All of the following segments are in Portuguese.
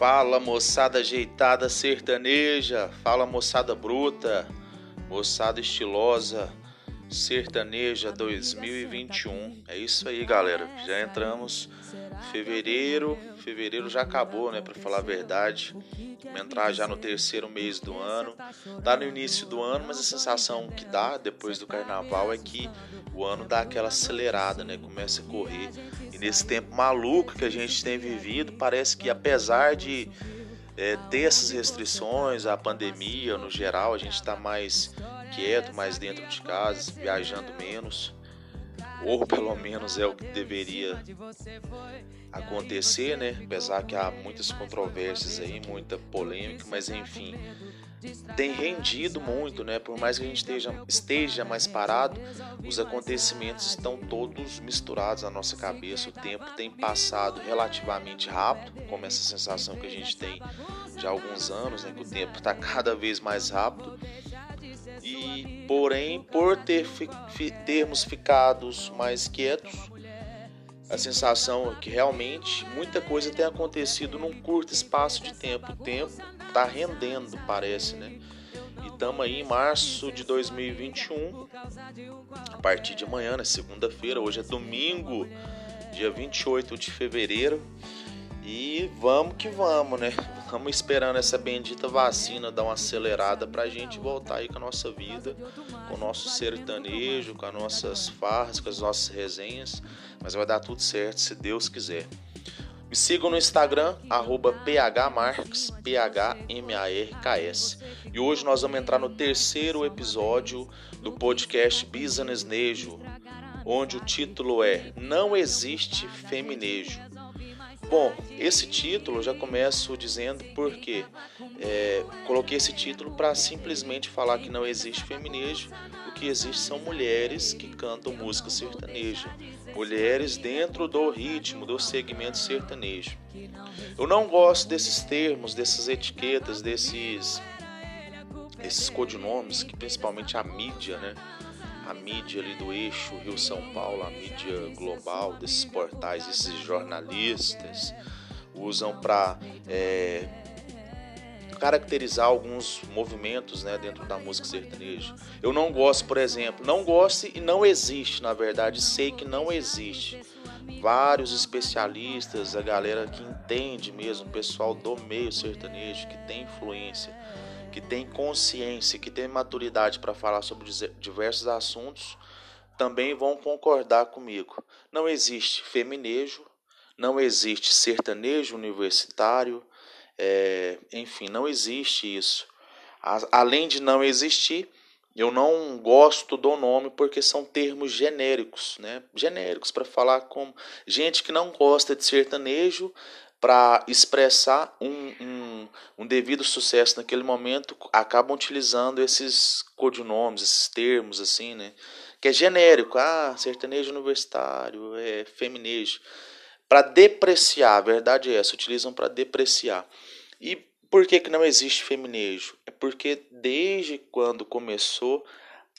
Fala moçada ajeitada sertaneja, fala moçada bruta, moçada estilosa sertaneja 2021. É isso aí, galera. Já entramos fevereiro, fevereiro já acabou, né, para falar a verdade. Vamos entrar já no terceiro mês do ano. Tá no início do ano, mas a sensação que dá depois do carnaval é que o ano dá aquela acelerada, né? Começa a correr. Nesse tempo maluco que a gente tem vivido, parece que apesar de é, ter essas restrições, a pandemia no geral, a gente está mais quieto, mais dentro de casa, viajando menos ou pelo menos é o que deveria acontecer, né? Apesar que há muitas controvérsias aí, muita polêmica, mas enfim, tem rendido muito, né? Por mais que a gente esteja, esteja mais parado, os acontecimentos estão todos misturados na nossa cabeça. O tempo tem passado relativamente rápido, como essa sensação que a gente tem já alguns anos, né? Que o tempo está cada vez mais rápido e porém por ter, termos ficado mais quietos, a sensação é que realmente muita coisa tem acontecido num curto espaço de tempo. O tempo está rendendo, parece, né? E estamos aí em março de 2021, a partir de amanhã, né? segunda-feira, hoje é domingo, dia 28 de fevereiro. E vamos que vamos, né? Vamos esperando essa bendita vacina dar uma acelerada pra gente voltar aí com a nossa vida, com o nosso sertanejo, com as nossas farras, com as nossas resenhas. Mas vai dar tudo certo, se Deus quiser. Me sigam no Instagram, phmarks, P-H-M-A-R-K-S. E hoje nós vamos entrar no terceiro episódio do podcast Business Nejo, onde o título é Não Existe Feminejo. Bom, esse título já começo dizendo porque é, coloquei esse título para simplesmente falar que não existe feminejo, o que existe são mulheres que cantam música sertaneja, mulheres dentro do ritmo, do segmento sertanejo. Eu não gosto desses termos, dessas etiquetas, desses, esses codinomes que principalmente a mídia, né? A mídia ali do eixo Rio-São Paulo, a mídia global desses portais, esses jornalistas usam para é, caracterizar alguns movimentos né, dentro da música sertaneja. Eu não gosto, por exemplo, não gosto e não existe, na verdade, sei que não existe. Vários especialistas, a galera que entende mesmo, o pessoal do meio sertanejo, que tem influência, que tem consciência, que tem maturidade para falar sobre diversos assuntos, também vão concordar comigo. Não existe feminejo, não existe sertanejo universitário, é, enfim, não existe isso. Além de não existir, eu não gosto do nome porque são termos genéricos, né? Genéricos para falar com gente que não gosta de sertanejo, para expressar um, um, um, devido sucesso naquele momento, acabam utilizando esses codinomes, esses termos, assim, né? Que é genérico, ah, sertanejo universitário, é feminejo. Para depreciar, a verdade é essa, utilizam para depreciar. E por que, que não existe feminejo? É porque desde quando começou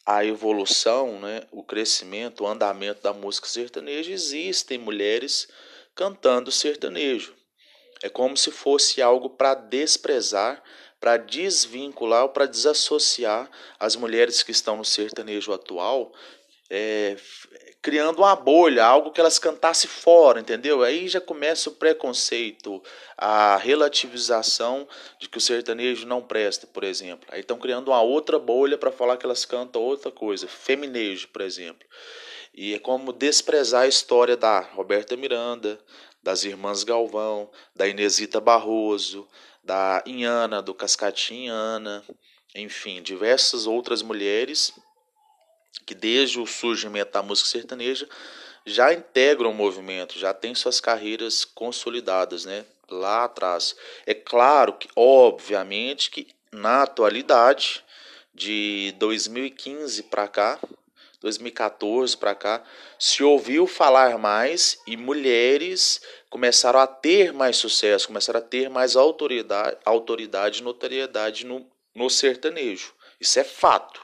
a evolução, né, o crescimento, o andamento da música sertaneja, existem mulheres cantando sertanejo. É como se fosse algo para desprezar, para desvincular ou para desassociar as mulheres que estão no sertanejo atual, é, criando uma bolha, algo que elas cantassem fora, entendeu? Aí já começa o preconceito, a relativização de que o sertanejo não presta, por exemplo. Aí estão criando uma outra bolha para falar que elas cantam outra coisa, feminejo, por exemplo. E é como desprezar a história da Roberta Miranda, das irmãs Galvão, da Inesita Barroso, da Inhana, do Cascatinha Ana, enfim, diversas outras mulheres que desde o surgimento da música sertaneja já integram o movimento, já têm suas carreiras consolidadas, né? Lá atrás. É claro que, obviamente, que na atualidade, de 2015 para cá, 2014 para cá, se ouviu falar mais e mulheres começaram a ter mais sucesso, começaram a ter mais autoridade, autoridade notoriedade no, no sertanejo. Isso é fato.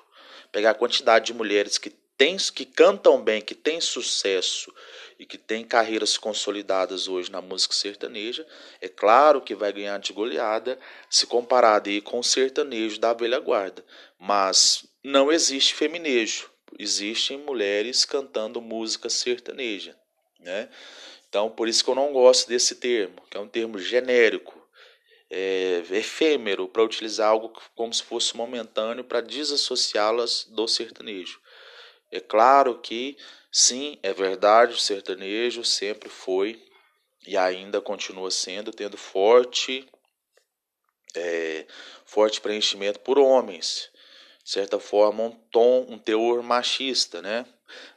Pegar a quantidade de mulheres que tem, que cantam bem, que têm sucesso e que tem carreiras consolidadas hoje na música sertaneja, é claro que vai ganhar de goleada se comparado aí com o sertanejo da velha guarda. Mas não existe feminejo, existem mulheres cantando música sertaneja, né? Então, por isso que eu não gosto desse termo, que é um termo genérico, é, efêmero, para utilizar algo como se fosse momentâneo para desassociá-las do sertanejo. É claro que, sim, é verdade, o sertanejo sempre foi e ainda continua sendo, tendo forte, é, forte preenchimento por homens. De certa forma, um tom, um teor machista, né?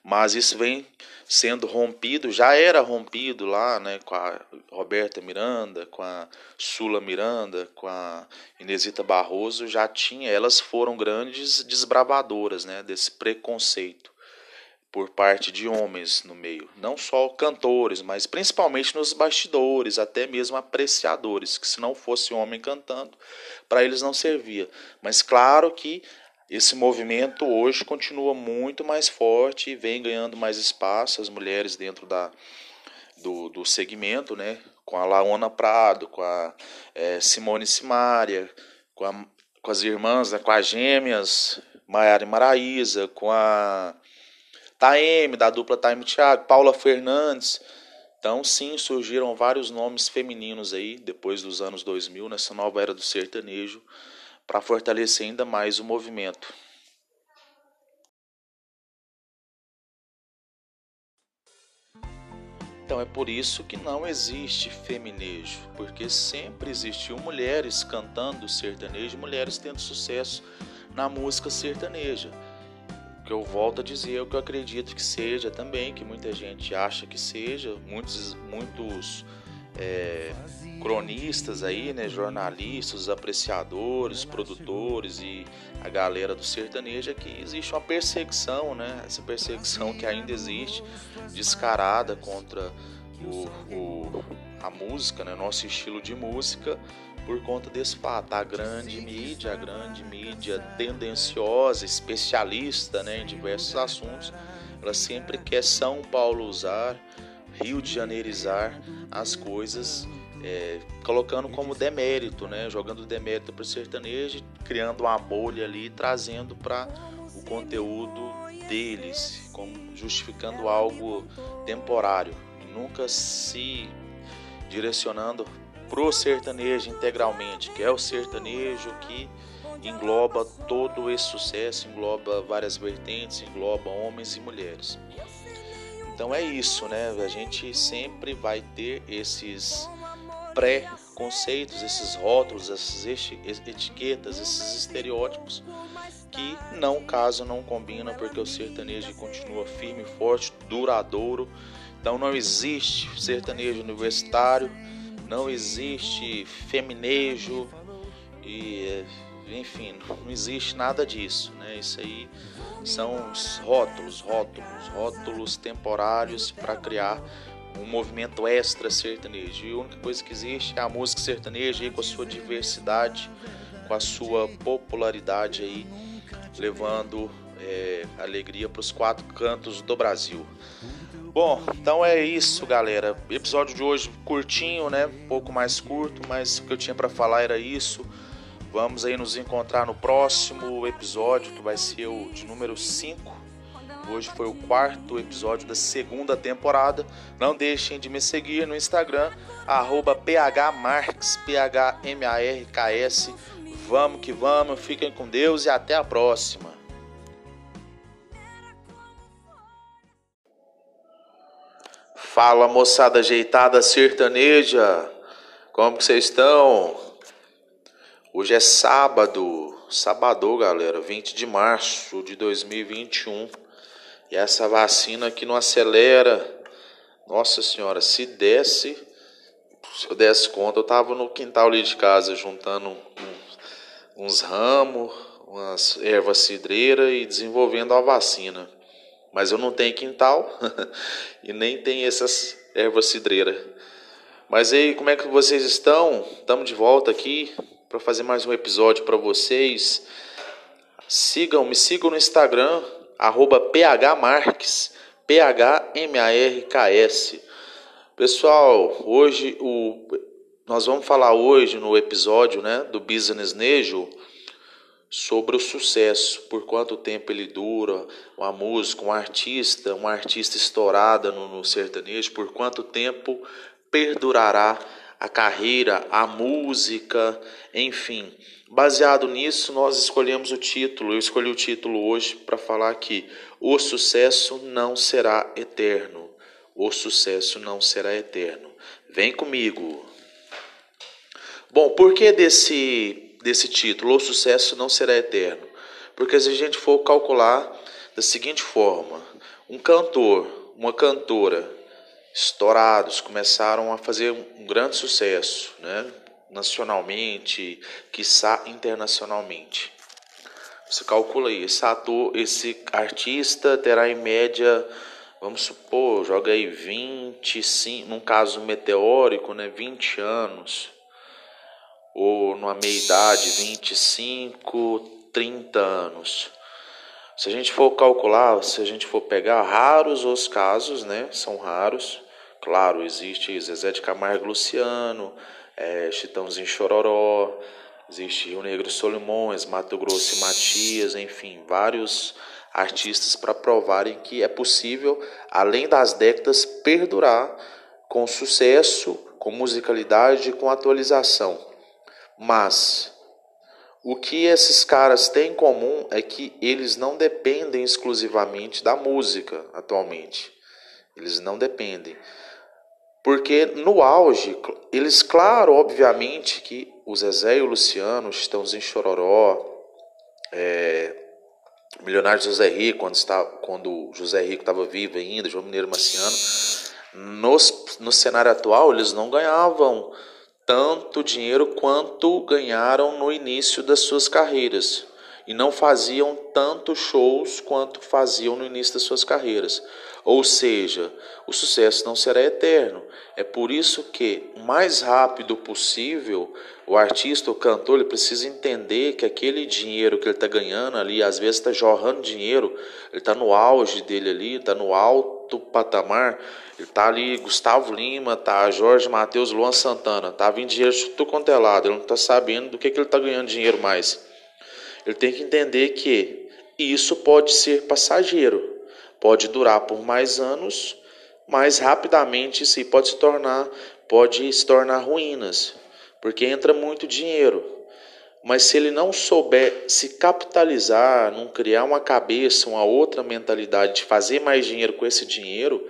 Mas isso vem sendo rompido, já era rompido lá, né, com a Roberta Miranda, com a Sula Miranda, com a Inesita Barroso, já tinha, elas foram grandes desbravadoras, né, desse preconceito por parte de homens no meio, não só cantores, mas principalmente nos bastidores, até mesmo apreciadores, que se não fosse homem cantando, para eles não servia. Mas claro que esse movimento hoje continua muito mais forte e vem ganhando mais espaço, as mulheres dentro da, do, do segmento, né? com a Laona Prado, com a é, Simone Simária, com, a, com as irmãs, né? com as gêmeas, Maiara e Maraísa, com a Taeme, da dupla Taeme Thiago, Paula Fernandes. Então, sim, surgiram vários nomes femininos aí, depois dos anos 2000, nessa nova era do sertanejo, para fortalecer ainda mais o movimento. Então é por isso que não existe feminejo, porque sempre existiu mulheres cantando sertanejo, mulheres tendo sucesso na música sertaneja. O que eu volto a dizer é o que eu acredito que seja também, que muita gente acha que seja, muitos, muitos é, cronistas aí, né, jornalistas, apreciadores, produtores e a galera do sertanejo é que existe uma perseguição, né, essa perseguição que ainda existe, descarada contra o, o a música, né, nosso estilo de música, por conta desse fato. A grande mídia, a grande mídia tendenciosa, especialista né, em diversos assuntos, ela sempre quer São Paulo usar Rio de Janeirizar as coisas, é, colocando como demérito, né? jogando demérito para o sertanejo, criando uma bolha ali, trazendo para o conteúdo deles, como justificando algo temporário, nunca se direcionando pro sertanejo integralmente, que é o sertanejo que engloba todo esse sucesso, engloba várias vertentes, engloba homens e mulheres. Então é isso, né? A gente sempre vai ter esses pré-conceitos, esses rótulos, essas etiquetas, esses estereótipos que não casam, não combinam, porque o sertanejo continua firme, forte, duradouro. Então não existe sertanejo universitário, não existe feminejo e enfim, não existe nada disso, né? Isso aí são os rótulos, rótulos, rótulos temporários para criar um movimento extra sertanejo. E a única coisa que existe é a música sertaneja aí com a sua diversidade, com a sua popularidade aí, levando é, alegria para os quatro cantos do Brasil. Bom, então é isso, galera. Episódio de hoje curtinho, né? Um pouco mais curto, mas o que eu tinha para falar era isso. Vamos aí nos encontrar no próximo episódio, que vai ser o de número 5. Hoje foi o quarto episódio da segunda temporada. Não deixem de me seguir no Instagram, phmarks, P-H-M-A-R-K-S. Vamos que vamos, fiquem com Deus e até a próxima. Fala moçada ajeitada sertaneja, como que vocês estão? Hoje é sábado, sábado, galera, 20 de março de 2021. E essa vacina aqui não acelera. Nossa senhora, se desse, se eu desse conta, eu tava no quintal ali de casa juntando uns, uns ramos, umas ervas cidreiras e desenvolvendo a vacina. Mas eu não tenho quintal e nem tem essas ervas cidreiras. Mas aí, como é que vocês estão? Estamos de volta aqui para fazer mais um episódio para vocês. Sigam, me sigam no Instagram, phmarques, P-H-M-A-R-K-S. Pessoal, hoje o, nós vamos falar hoje no episódio né, do Business Nejo sobre o sucesso, por quanto tempo ele dura, uma música, um artista, uma artista estourada no, no sertanejo, por quanto tempo perdurará a carreira, a música, enfim. Baseado nisso, nós escolhemos o título. Eu escolhi o título hoje para falar que o sucesso não será eterno. O sucesso não será eterno. Vem comigo. Bom, por que desse, desse título? O sucesso não será eterno. Porque se a gente for calcular da seguinte forma: um cantor, uma cantora, estourados, começaram a fazer um grande sucesso, né? nacionalmente, quiçá internacionalmente. Você calcula aí, esse ator, esse artista terá em média, vamos supor, joga aí 25, num caso meteórico, né, 20 anos, ou numa meia-idade, 25, 30 anos. Se a gente for calcular, se a gente for pegar raros os casos, né, são raros, claro, existe Zezé de Camargo Luciano, é, Chitãozinho Chororó, existe Rio Negro Solimões, Mato Grosso e Matias, enfim, vários artistas para provarem que é possível, além das décadas, perdurar com sucesso, com musicalidade, com atualização. Mas o que esses caras têm em comum é que eles não dependem exclusivamente da música atualmente. Eles não dependem. Porque no auge, eles, claro, obviamente, que o Zezé e o Luciano, em Chororó, é, o milionário José Rico, quando, está, quando José Rico estava vivo ainda, João Mineiro Marciano, nos, no cenário atual, eles não ganhavam tanto dinheiro quanto ganharam no início das suas carreiras e não faziam tantos shows quanto faziam no início das suas carreiras. Ou seja, o sucesso não será eterno. É por isso que, o mais rápido possível, o artista, o cantor, ele precisa entender que aquele dinheiro que ele está ganhando ali, às vezes está jorrando dinheiro, ele está no auge dele ali, está no alto patamar, está ali, Gustavo Lima, tá Jorge Matheus, Luan Santana, tá vindo dinheiro tudo quanto é lado, ele não está sabendo do que, que ele está ganhando dinheiro mais. Ele tem que entender que isso pode ser passageiro, pode durar por mais anos, mas rapidamente isso pode se tornar, pode se tornar ruínas, porque entra muito dinheiro. Mas se ele não souber se capitalizar, não criar uma cabeça, uma outra mentalidade de fazer mais dinheiro com esse dinheiro,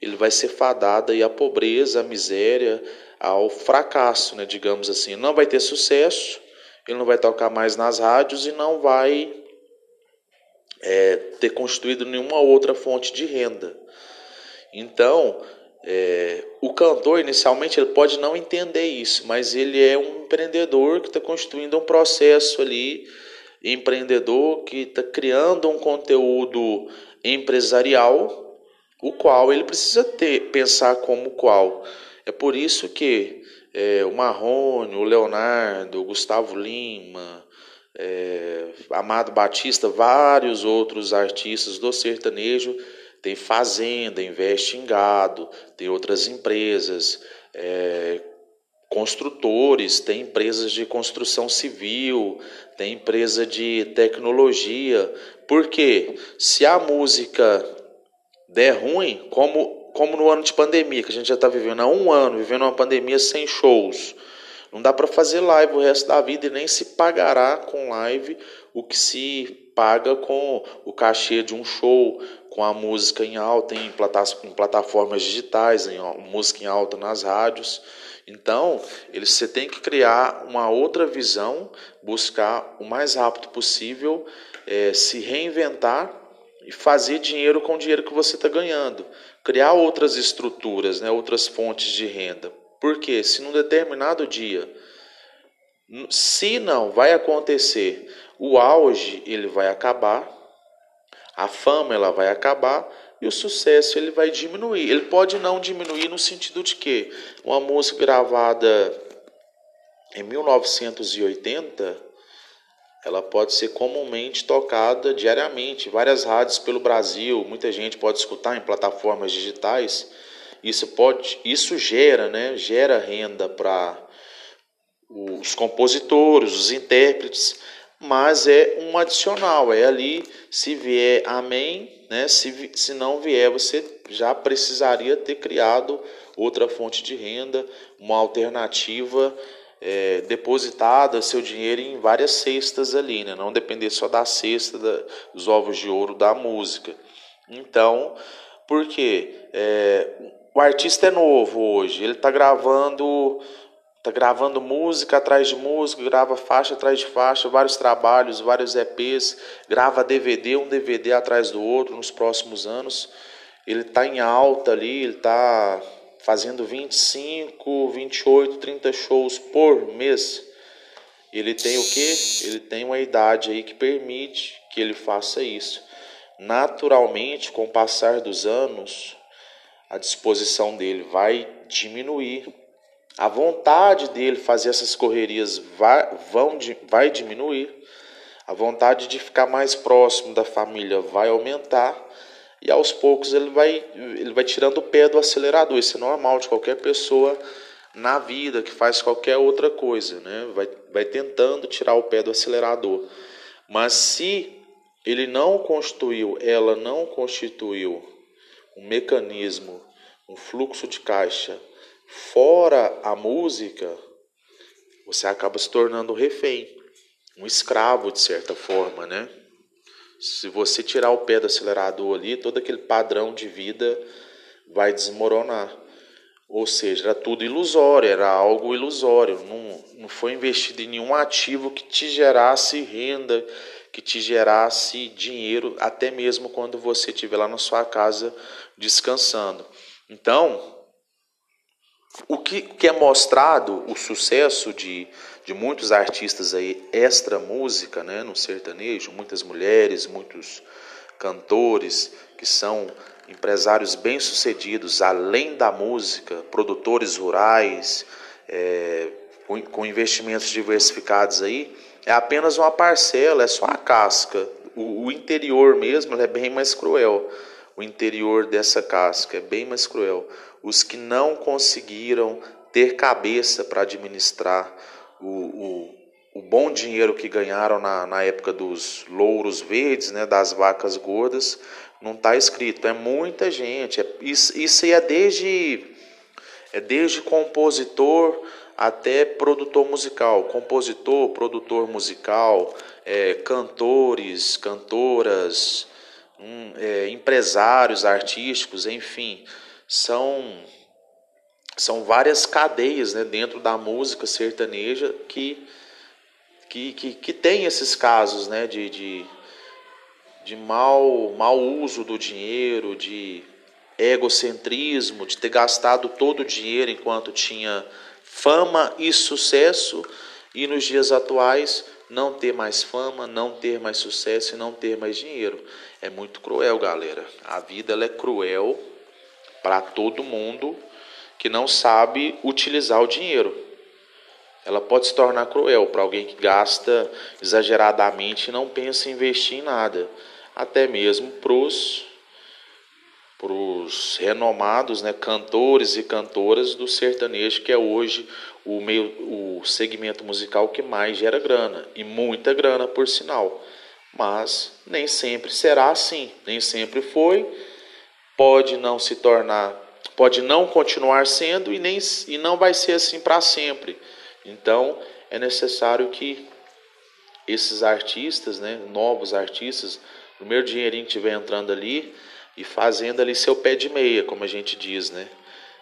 ele vai ser fadado aí à pobreza, à miséria, ao fracasso, né, digamos assim. Não vai ter sucesso, ele não vai tocar mais nas rádios e não vai é, ter constituído nenhuma outra fonte de renda. Então, é, o cantor inicialmente ele pode não entender isso, mas ele é um empreendedor que está constituindo um processo ali, empreendedor que está criando um conteúdo empresarial, o qual ele precisa ter, pensar como qual. É por isso que é, o Marrone, o Leonardo, o Gustavo Lima, é, Amado Batista, vários outros artistas do sertanejo tem fazenda, investe em gado, tem outras empresas, é, construtores, tem empresas de construção civil, tem empresa de tecnologia. Porque se a música der ruim, como como no ano de pandemia, que a gente já está vivendo há um ano, vivendo uma pandemia sem shows. Não dá para fazer live o resto da vida e nem se pagará com live o que se paga com o cachê de um show, com a música em alta em, plataformas digitais, em música em alta nas rádios. Então, você tem que criar uma outra visão, buscar o mais rápido possível, é, se reinventar e fazer dinheiro com o dinheiro que você está ganhando criar outras estruturas, né, outras fontes de renda. Porque se num determinado dia, se não vai acontecer, o auge ele vai acabar, a fama ela vai acabar e o sucesso ele vai diminuir. Ele pode não diminuir no sentido de que uma música gravada em 1980 ela pode ser comumente tocada diariamente, várias rádios pelo Brasil, muita gente pode escutar em plataformas digitais. Isso pode, isso gera, né, gera renda para os compositores, os intérpretes, mas é um adicional, é ali se vier amém, né? Se, se não vier, você já precisaria ter criado outra fonte de renda, uma alternativa é, depositada seu dinheiro em várias cestas ali, né? não depender só da cesta da, dos ovos de ouro da música. Então, por quê? É, o artista é novo hoje, ele está gravando Tá gravando música atrás de música, grava faixa atrás de faixa, vários trabalhos, vários EPs, grava DVD, um DVD atrás do outro nos próximos anos. Ele está em alta ali, ele está fazendo 25, 28, 30 shows por mês. Ele tem o quê? Ele tem uma idade aí que permite que ele faça isso. Naturalmente, com o passar dos anos, a disposição dele vai diminuir. A vontade dele fazer essas correrias vai, vão, vai diminuir. A vontade de ficar mais próximo da família vai aumentar e aos poucos ele vai, ele vai tirando o pé do acelerador. Isso é normal de qualquer pessoa na vida que faz qualquer outra coisa, né? vai, vai tentando tirar o pé do acelerador. Mas se ele não constituiu, ela não constituiu um mecanismo, um fluxo de caixa fora a música, você acaba se tornando refém, um escravo de certa forma, né? Se você tirar o pé do acelerador ali, todo aquele padrão de vida vai desmoronar. Ou seja, era tudo ilusório, era algo ilusório. Não, não foi investido em nenhum ativo que te gerasse renda, que te gerasse dinheiro, até mesmo quando você estiver lá na sua casa descansando. Então, o que, que é mostrado, o sucesso de, de muitos artistas aí extra música, né, no sertanejo, muitas mulheres, muitos cantores que são empresários bem-sucedidos além da música, produtores rurais, é, com, investimentos diversificados aí, é apenas uma parcela, é só a casca. O, o interior mesmo é bem mais cruel. O interior dessa casca é bem mais cruel. Os que não conseguiram ter cabeça para administrar o, o, o, bom dinheiro que ganharam na, na época dos louros verdes, né, das vacas gordas, não está escrito. É muita gente. É, isso, isso é desde, é desde compositor até produtor musical. Compositor, produtor musical, é, cantores, cantoras, um, é, empresários artísticos, enfim. São são várias cadeias né, dentro da música sertaneja que, que, que, que tem esses casos né, de, de, de mau, mau uso do dinheiro, de egocentrismo, de ter gastado todo o dinheiro enquanto tinha fama e sucesso, e nos dias atuais não ter mais fama, não ter mais sucesso e não ter mais dinheiro. É muito cruel, galera. A vida é cruel para todo mundo que não sabe utilizar o dinheiro. Ela pode se tornar cruel para alguém que gasta exageradamente e não pensa em investir em nada. Até mesmo para os renomados né, cantores e cantoras do sertanejo, que é hoje o, meio, o segmento musical que mais gera grana, e muita grana, por sinal. Mas nem sempre será assim, nem sempre foi. Pode não se tornar pode não continuar sendo e, nem, e não vai ser assim para sempre. Então é necessário que esses artistas, né, novos artistas, o primeiro dinheirinho que estiver entrando ali e fazendo ali seu pé de meia, como a gente diz, né?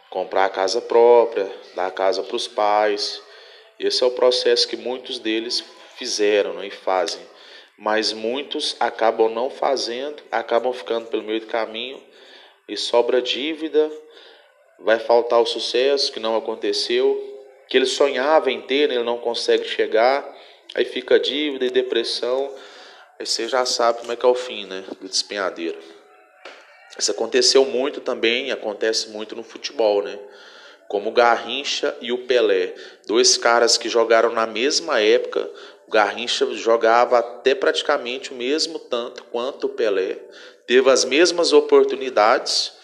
Comprar a casa própria, dar a casa para os pais. Esse é o processo que muitos deles fizeram né, e fazem. Mas muitos acabam não fazendo, acabam ficando pelo meio do caminho e sobra dívida, vai faltar o sucesso que não aconteceu, que ele sonhava em ter, né, ele não consegue chegar, aí fica dívida e depressão, aí você já sabe como é que é o fim, né, do despenhadeiro. Isso aconteceu muito também, acontece muito no futebol, né? Como o Garrincha e o Pelé, dois caras que jogaram na mesma época, O Garrincha jogava até praticamente o mesmo tanto quanto o Pelé, teve as mesmas oportunidades,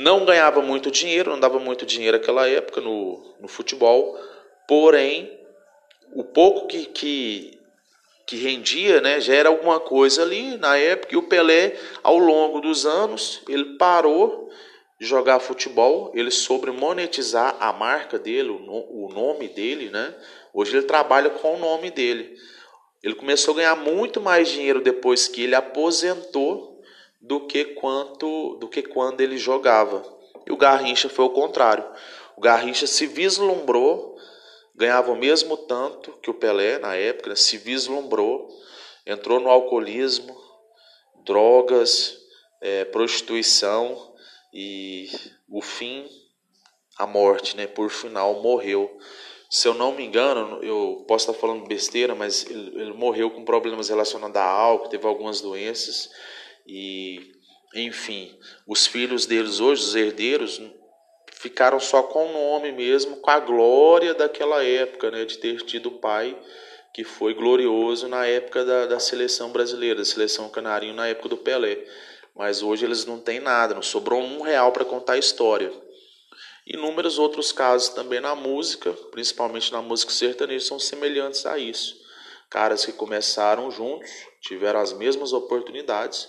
não ganhava muito dinheiro, não dava muito dinheiro naquela época no, no futebol, porém, o pouco que, que, que rendia né, já era alguma coisa ali na época, e o Pelé, ao longo dos anos, ele parou de jogar futebol, ele soube monetizar a marca dele, o nome dele, né? Hoje ele trabalha com o nome dele. Ele começou a ganhar muito mais dinheiro depois que ele aposentou do que quanto do que quando ele jogava. E o Garrincha foi o contrário. O Garrincha se vislumbrou, ganhava o mesmo tanto que o Pelé na época, se vislumbrou, entrou no alcoolismo, drogas, é, prostituição, e o fim, a morte, né? Por final, morreu. Se eu não me engano, eu posso estar falando besteira, mas ele, ele morreu com problemas relacionados a álcool, teve algumas doenças e, enfim, os filhos deles hoje, os herdeiros, ficaram só com o nome mesmo, com a glória daquela época, né? De ter tido pai que foi glorioso na época da, da seleção brasileira, da seleção canarinho, na época do Pelé mas hoje eles não têm nada, não sobrou um real para contar a história. Inúmeros outros casos também na música, principalmente na música sertaneja, são semelhantes a isso. Caras que começaram juntos, tiveram as mesmas oportunidades,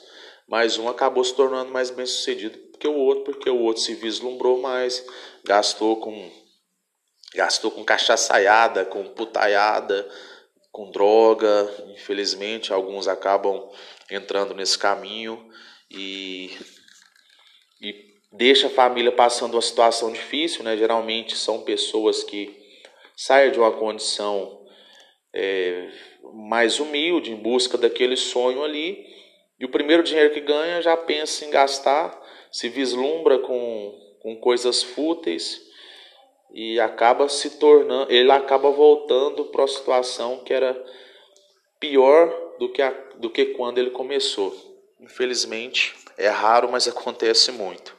mas um acabou se tornando mais bem sucedido que o outro, porque o outro se vislumbrou mais, gastou com gastou com cachaçaiada, com putaiada, com droga. Infelizmente, alguns acabam entrando nesse caminho e, e deixa a família passando uma situação difícil, né? Geralmente são pessoas que saem de uma condição é, mais humilde, em busca daquele sonho ali, e o primeiro dinheiro que ganha já pensa em gastar, se vislumbra com, com coisas fúteis e acaba se tornando, ele acaba voltando para a situação que era pior do que, a, do que quando ele começou. Infelizmente, é raro, mas acontece muito.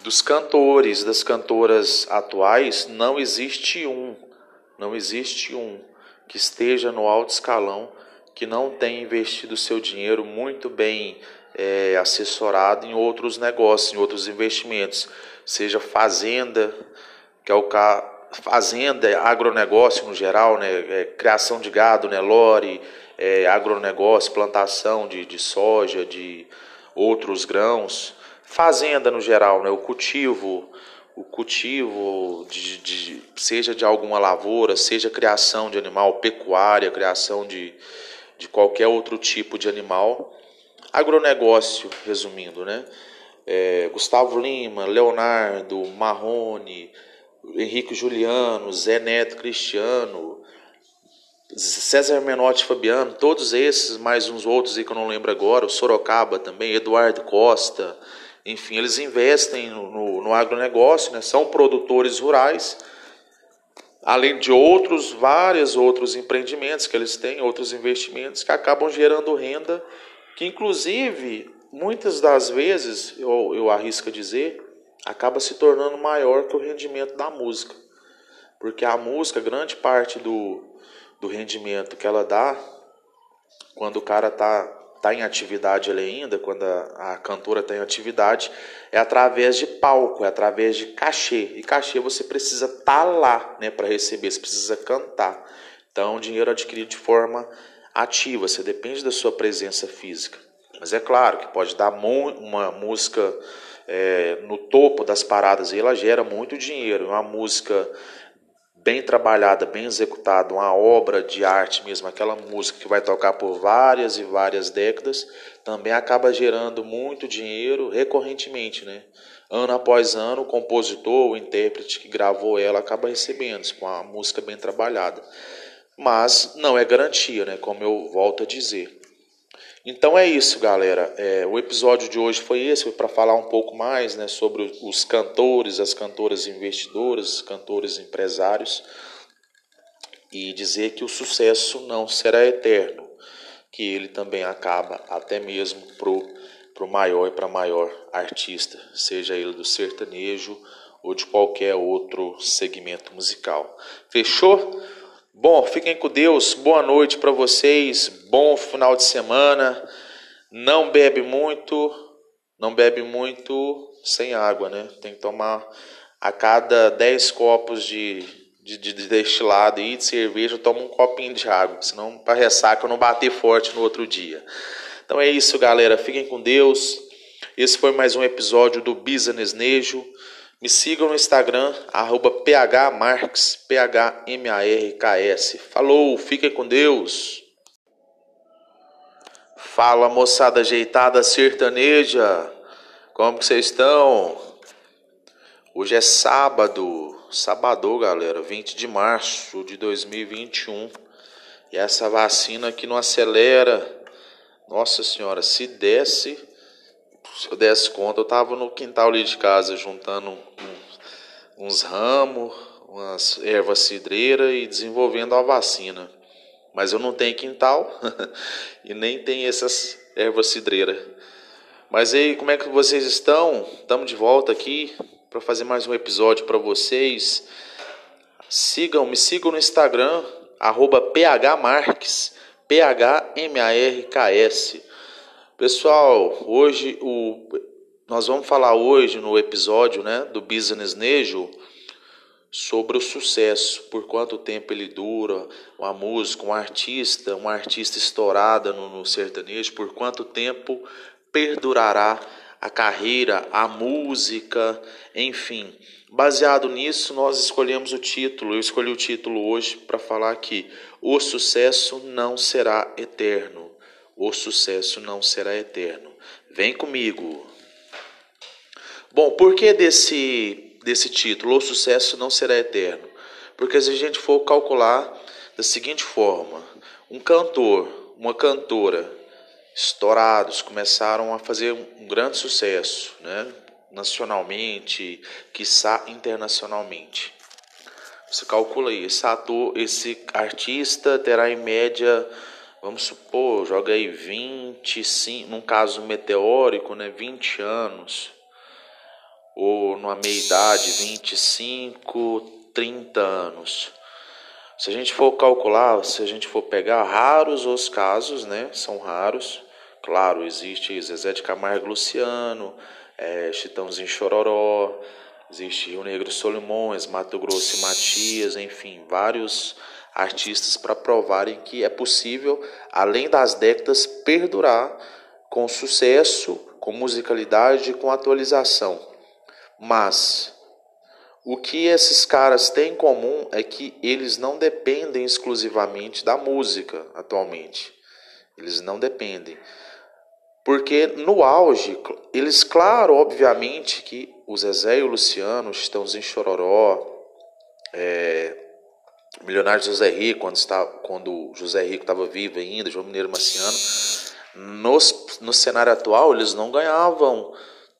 Dos cantores, das cantoras atuais, não existe um, não existe um que esteja no alto escalão que não tenha investido seu dinheiro muito bem é, assessorado em outros negócios, em outros investimentos, seja fazenda, que é o fazenda, agronegócio no geral, né, é, criação de gado, né, lore, é, agronegócio, plantação de, de soja, de outros grãos, fazenda no geral, né, o cultivo, o cultivo de, de, seja de alguma lavoura, seja criação de animal, pecuária, criação de, de qualquer outro tipo de animal. Agronegócio, resumindo, né? É, Gustavo Lima, Leonardo, Marrone, Henrique Juliano, Zé Neto Cristiano, César Menotti Fabiano, todos esses, mais uns outros aí que eu não lembro agora, o Sorocaba também, Eduardo Costa, enfim, eles investem no, no, no agronegócio, né? são produtores rurais, além de outros, vários outros empreendimentos que eles têm, outros investimentos que acabam gerando renda, que inclusive, muitas das vezes, eu, eu arrisco dizer, acaba se tornando maior que o rendimento da música. Porque a música, grande parte do, do rendimento que ela dá, quando o cara tá, tá em atividade ali ainda, quando a, a cantora está em atividade, é através de palco, é através de cachê. E cachê você precisa estar tá lá né, para receber, você precisa cantar. Então, dinheiro é adquirido de forma ativa, você depende da sua presença física. Mas é claro que pode dar uma música é, no topo das paradas e ela gera muito dinheiro. Uma música bem trabalhada, bem executada, uma obra de arte mesmo, aquela música que vai tocar por várias e várias décadas, também acaba gerando muito dinheiro recorrentemente, né? Ano após ano, o compositor, o intérprete que gravou ela acaba recebendo com a música bem trabalhada. Mas não é garantia, né? Como eu volto a dizer. Então é isso, galera. É, o episódio de hoje foi esse, para falar um pouco mais né, sobre os cantores, as cantoras investidoras, cantores empresários e dizer que o sucesso não será eterno, que ele também acaba até mesmo pro pro maior e para maior artista, seja ele do sertanejo ou de qualquer outro segmento musical. Fechou? Bom, fiquem com Deus. Boa noite para vocês. Bom final de semana. Não bebe muito, não bebe muito sem água, né? Tem que tomar a cada 10 copos de, de, de destilado e de cerveja, toma um copinho de água, senão para ressaca não bater forte no outro dia. Então é isso, galera. Fiquem com Deus. Esse foi mais um episódio do Business Nejo. Me sigam no Instagram, arroba phmarks. Falou, fiquem com Deus. Fala moçada ajeitada sertaneja, como que vocês estão? Hoje é sábado, sábado galera, 20 de março de 2021 E essa vacina que não acelera, nossa senhora, se desse se eu desse conta, eu tava no quintal ali de casa juntando uns, ramos, umas ervas cidreiras e desenvolvendo a vacina. Mas eu não tenho quintal e nem tenho essas ervas cidreiras. Mas aí, como é que vocês estão? Estamos de volta aqui para fazer mais um episódio para vocês. Sigam, me sigam no Instagram, arroba phmarks, P-H-M-A-R-K-S. Pessoal, hoje o, nós vamos falar hoje no episódio né, do Business Nejo sobre o sucesso, por quanto tempo ele dura, uma música, um artista, uma artista estourada no, no sertanejo, por quanto tempo perdurará a carreira, a música, enfim. Baseado nisso, nós escolhemos o título. Eu escolhi o título hoje para falar que o sucesso não será eterno o sucesso não será eterno. Vem comigo. Bom, por que desse, desse título, O Sucesso Não Será Eterno? Porque se a gente for calcular da seguinte forma: um cantor, uma cantora, estourados, começaram a fazer um grande sucesso, né? nacionalmente, quiçá internacionalmente. Você calcula aí, esse ator, esse artista terá em média vamos supor, joga aí 25, num caso meteórico, né, 20 anos, ou numa meia-idade, 25, 30 anos. Se a gente for calcular, se a gente for pegar raros os casos, né, são raros, claro, existe Zezé de Camargo Luciano, é, Chitãozinho Chororó, existe Rio Negro Solimões, Mato Grosso e Matias, enfim, vários artistas para provarem que é possível, além das décadas, perdurar com sucesso, com musicalidade, com atualização. Mas o que esses caras têm em comum é que eles não dependem exclusivamente da música atualmente. Eles não dependem. Porque no auge, eles, claro, obviamente, que o Zezé e o Luciano, estão em Chororó, é, milionário José Rico, quando, está, quando José Rico estava vivo ainda, João Mineiro Marciano, nos, no cenário atual eles não ganhavam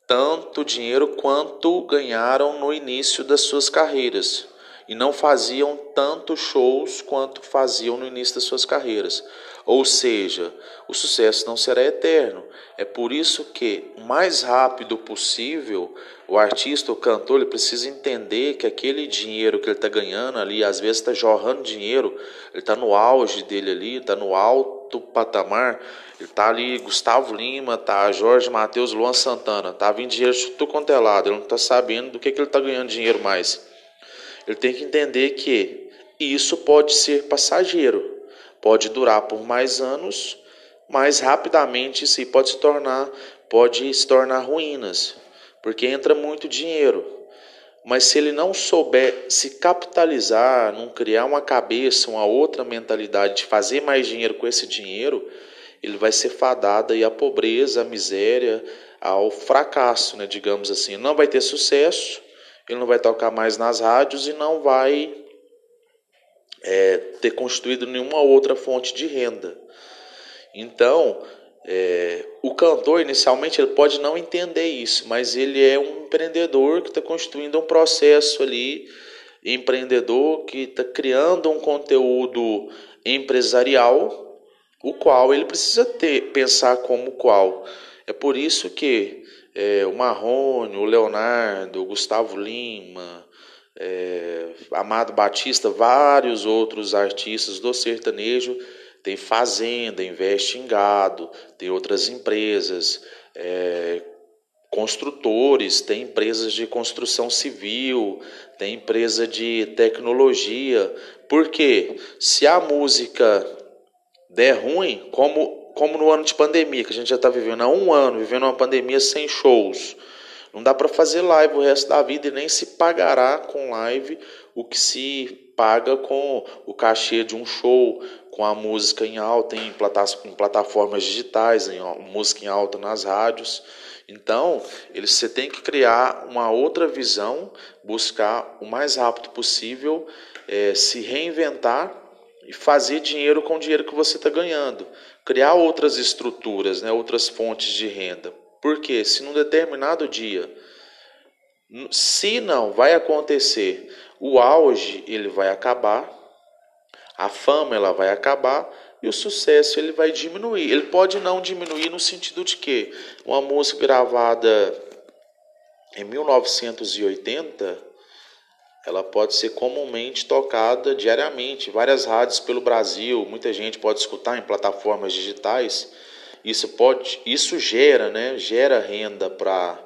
tanto dinheiro quanto ganharam no início das suas carreiras e não faziam tantos shows quanto faziam no início das suas carreiras. Ou seja, o sucesso não será eterno. É por isso que, o mais rápido possível, o artista, o cantor, ele precisa entender que aquele dinheiro que ele está ganhando ali, às vezes está jorrando dinheiro, ele está no auge dele ali, está no alto patamar, ele está ali, Gustavo Lima, tá Jorge Matheus, Luan Santana, tá vindo dinheiro tudo quanto é lado, ele não está sabendo do que, que ele está ganhando dinheiro mais. Ele tem que entender que isso pode ser passageiro pode durar por mais anos, mas rapidamente isso pode se tornar pode se tornar ruínas, porque entra muito dinheiro. Mas se ele não souber se capitalizar, não criar uma cabeça, uma outra mentalidade de fazer mais dinheiro com esse dinheiro, ele vai ser fadado à pobreza, à miséria, ao fracasso, né, digamos assim. Não vai ter sucesso, ele não vai tocar mais nas rádios e não vai é, ter construído nenhuma outra fonte de renda. Então, é, o cantor inicialmente ele pode não entender isso, mas ele é um empreendedor que está construindo um processo ali, empreendedor que está criando um conteúdo empresarial, o qual ele precisa ter, pensar como qual. É por isso que é, o Marrone, o Leonardo, o Gustavo Lima, é, Amado Batista, vários outros artistas do sertanejo tem fazenda, investe em gado, tem outras empresas, é, construtores, tem empresas de construção civil, tem empresa de tecnologia. Porque se a música der ruim, como, como no ano de pandemia, que a gente já está vivendo há um ano, vivendo uma pandemia sem shows, não dá para fazer live o resto da vida e nem se pagará com live o que se paga com o cachê de um show, com a música em alta em, plataformas digitais, em música em alta nas rádios. Então, você tem que criar uma outra visão, buscar o mais rápido possível, é, se reinventar e fazer dinheiro com o dinheiro que você está ganhando. Criar outras estruturas, né, outras fontes de renda. Porque se num determinado dia, se não vai acontecer, o auge ele vai acabar, a fama ela vai acabar e o sucesso ele vai diminuir. Ele pode não diminuir no sentido de que uma música gravada em 1980 ela pode ser comumente tocada diariamente, várias rádios pelo Brasil, muita gente pode escutar em plataformas digitais. Isso pode, isso gera, né, gera renda para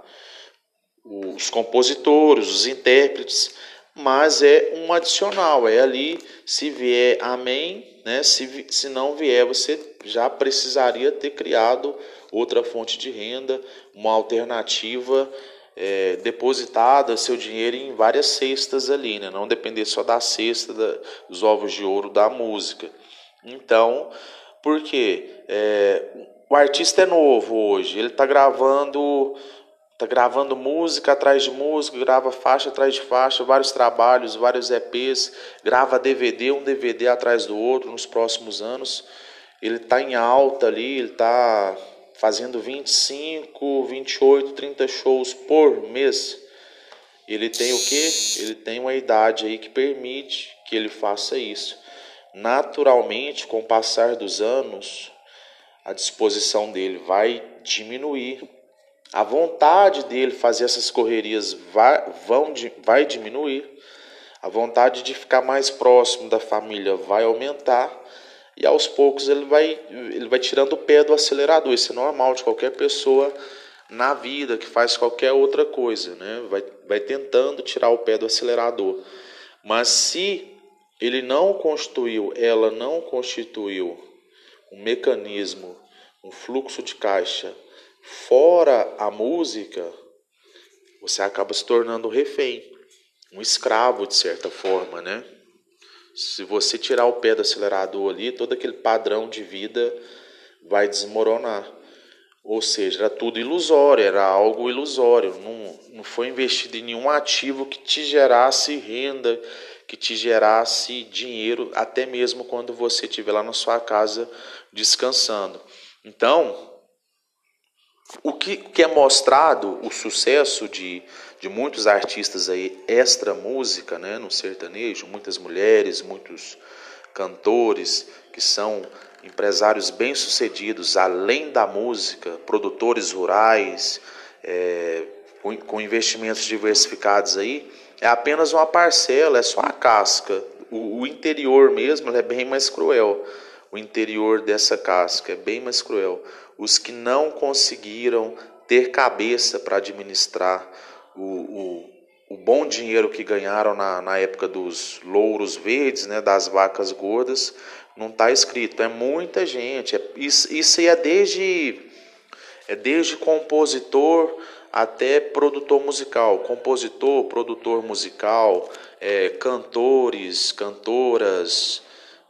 os compositores, os intérpretes, mas é um adicional, é ali se vier amém, né? Se, se não vier, você já precisaria ter criado outra fonte de renda, uma alternativa é, depositada seu dinheiro em várias cestas ali, né? Não depender só da cesta da, dos ovos de ouro da música. Então, por quê? É, o artista é novo hoje, ele está gravando Tá gravando música atrás de música, grava faixa atrás de faixa, vários trabalhos, vários EPs, grava DVD, um DVD atrás do outro nos próximos anos. Ele está em alta ali, ele está fazendo 25, 28, 30 shows por mês. Ele tem o quê? Ele tem uma idade aí que permite que ele faça isso. Naturalmente, com o passar dos anos, a disposição dele vai diminuir a vontade dele fazer essas correrias vai, vão, vai diminuir, a vontade de ficar mais próximo da família vai aumentar e aos poucos ele vai, ele vai tirando o pé do acelerador. Isso é normal de qualquer pessoa na vida que faz qualquer outra coisa, né? vai, vai tentando tirar o pé do acelerador. Mas se ele não constituiu, ela não constituiu um mecanismo, um fluxo de caixa Fora a música, você acaba se tornando refém, um escravo de certa forma, né? Se você tirar o pé do acelerador ali, todo aquele padrão de vida vai desmoronar. Ou seja, era tudo ilusório, era algo ilusório. Não, não foi investido em nenhum ativo que te gerasse renda, que te gerasse dinheiro, até mesmo quando você estiver lá na sua casa descansando. Então, o que, que é mostrado o sucesso de, de muitos artistas aí extra música, né, no sertanejo, muitas mulheres, muitos cantores que são empresários bem-sucedidos além da música, produtores rurais, é, com, com, investimentos diversificados aí, é apenas uma parcela, é só a casca. O, o interior mesmo é bem mais cruel. O interior dessa casca é bem mais cruel os que não conseguiram ter cabeça para administrar o, o, o, bom dinheiro que ganharam na, na época dos louros verdes, né, das vacas gordas, não está escrito. É muita gente. É, isso, isso é desde, é desde compositor até produtor musical. Compositor, produtor musical, é, cantores, cantoras,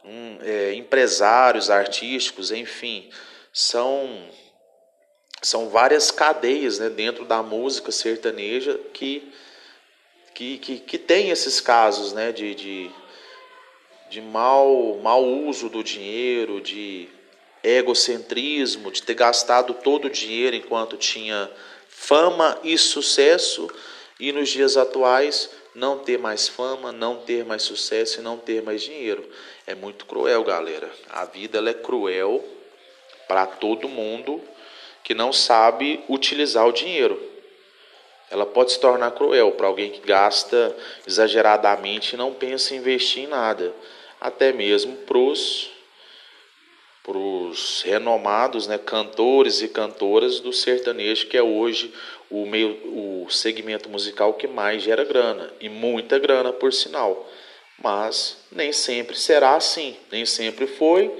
hum, é, empresários artísticos, enfim são são várias cadeias né, dentro da música sertaneja que, que, que, que tem esses casos né, de, de, de mau, mau uso do dinheiro, de egocentrismo, de ter gastado todo o dinheiro enquanto tinha fama e sucesso, e nos dias atuais não ter mais fama, não ter mais sucesso e não ter mais dinheiro. É muito cruel, galera. A vida ela é cruel para todo mundo que não sabe utilizar o dinheiro. ela pode se tornar cruel para alguém que gasta exageradamente e não pensa em investir em nada, até mesmo para os renomados né, cantores e cantoras do sertanejo, que é hoje o, meio, o segmento musical que mais gera grana, e muita grana, por sinal. Mas nem sempre será assim, nem sempre foi,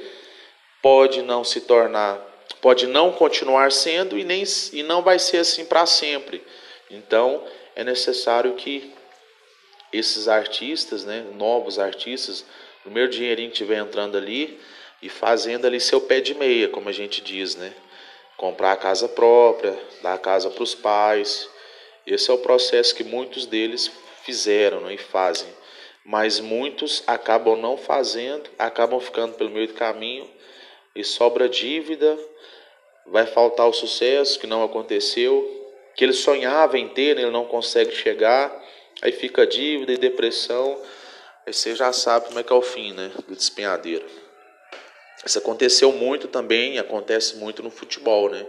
pode não se tornar, pode não continuar sendo e, nem, e não vai ser assim para sempre. Então é necessário que esses artistas, né, novos artistas, o primeiro dinheirinho que estiver entrando ali e fazendo ali seu pé de meia, como a gente diz, né? Comprar a casa própria, dar a casa para os pais. Esse é o processo que muitos deles fizeram né, e fazem. Mas muitos acabam não fazendo, acabam ficando pelo meio do caminho e sobra dívida, vai faltar o sucesso que não aconteceu, que ele sonhava em ter, né, ele não consegue chegar, aí fica dívida e depressão, aí você já sabe como é que é o fim, né, do despenhadeiro. Isso aconteceu muito também, acontece muito no futebol, né?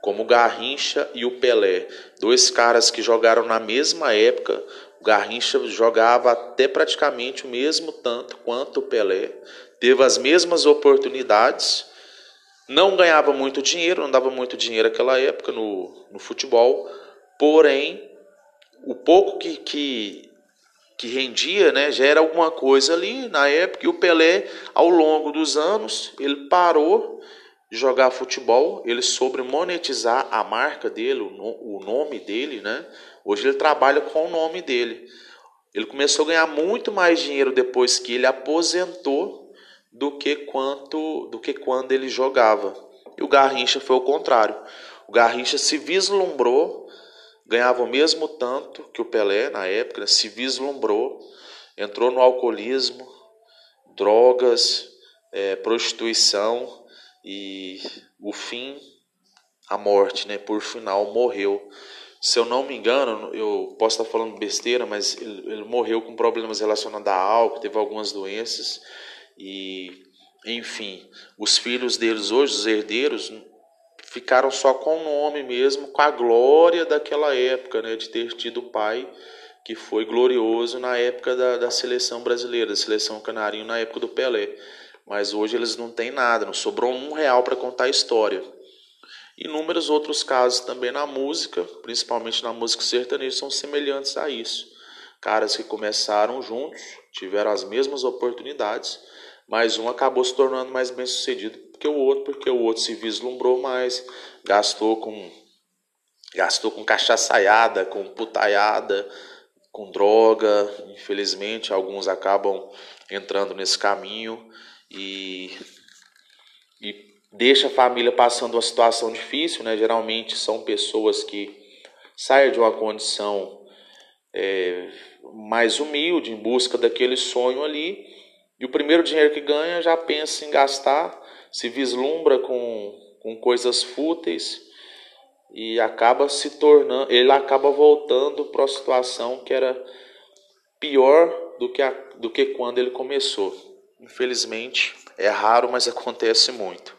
Como o Garrincha e o Pelé, dois caras que jogaram na mesma época. O Garrincha jogava até praticamente o mesmo tanto quanto o Pelé, teve as mesmas oportunidades, não ganhava muito dinheiro, não dava muito dinheiro naquela época no, no futebol, porém, o pouco que, que, que rendia né, já era alguma coisa ali na época, e o Pelé, ao longo dos anos, ele parou de jogar futebol, ele soube monetizar a marca dele, o nome dele, né? Hoje ele trabalha com o nome dele. Ele começou a ganhar muito mais dinheiro depois que ele aposentou do que quanto do que quando ele jogava. E o Garrincha foi o contrário. O Garrincha se vislumbrou, ganhava o mesmo tanto que o Pelé na época, se vislumbrou, entrou no alcoolismo, drogas, é, prostituição e o fim, a morte, né? Por final morreu. Se eu não me engano, eu posso estar falando besteira, mas ele, ele morreu com problemas relacionados a álcool, teve algumas doenças e, enfim, os filhos deles hoje, os herdeiros, ficaram só com o nome mesmo, com a glória daquela época, né, de ter tido o pai que foi glorioso na época da, da seleção brasileira, da seleção canarinho, na época do Pelé. Mas hoje eles não têm nada, não sobrou um real para contar a história. Inúmeros outros casos também na música, principalmente na música sertaneja, são semelhantes a isso. Caras que começaram juntos, tiveram as mesmas oportunidades, mas um acabou se tornando mais bem sucedido que o outro, porque o outro se vislumbrou mais, gastou com gastou com cachaçaiada, com putaiada, com droga. Infelizmente, alguns acabam entrando nesse caminho e, e deixa a família passando uma situação difícil, né? Geralmente são pessoas que saem de uma condição é, mais humilde, em busca daquele sonho ali, e o primeiro dinheiro que ganha já pensa em gastar, se vislumbra com, com coisas fúteis e acaba se tornando, ele acaba voltando para a situação que era pior do que, a, do que quando ele começou. Infelizmente, é raro, mas acontece muito.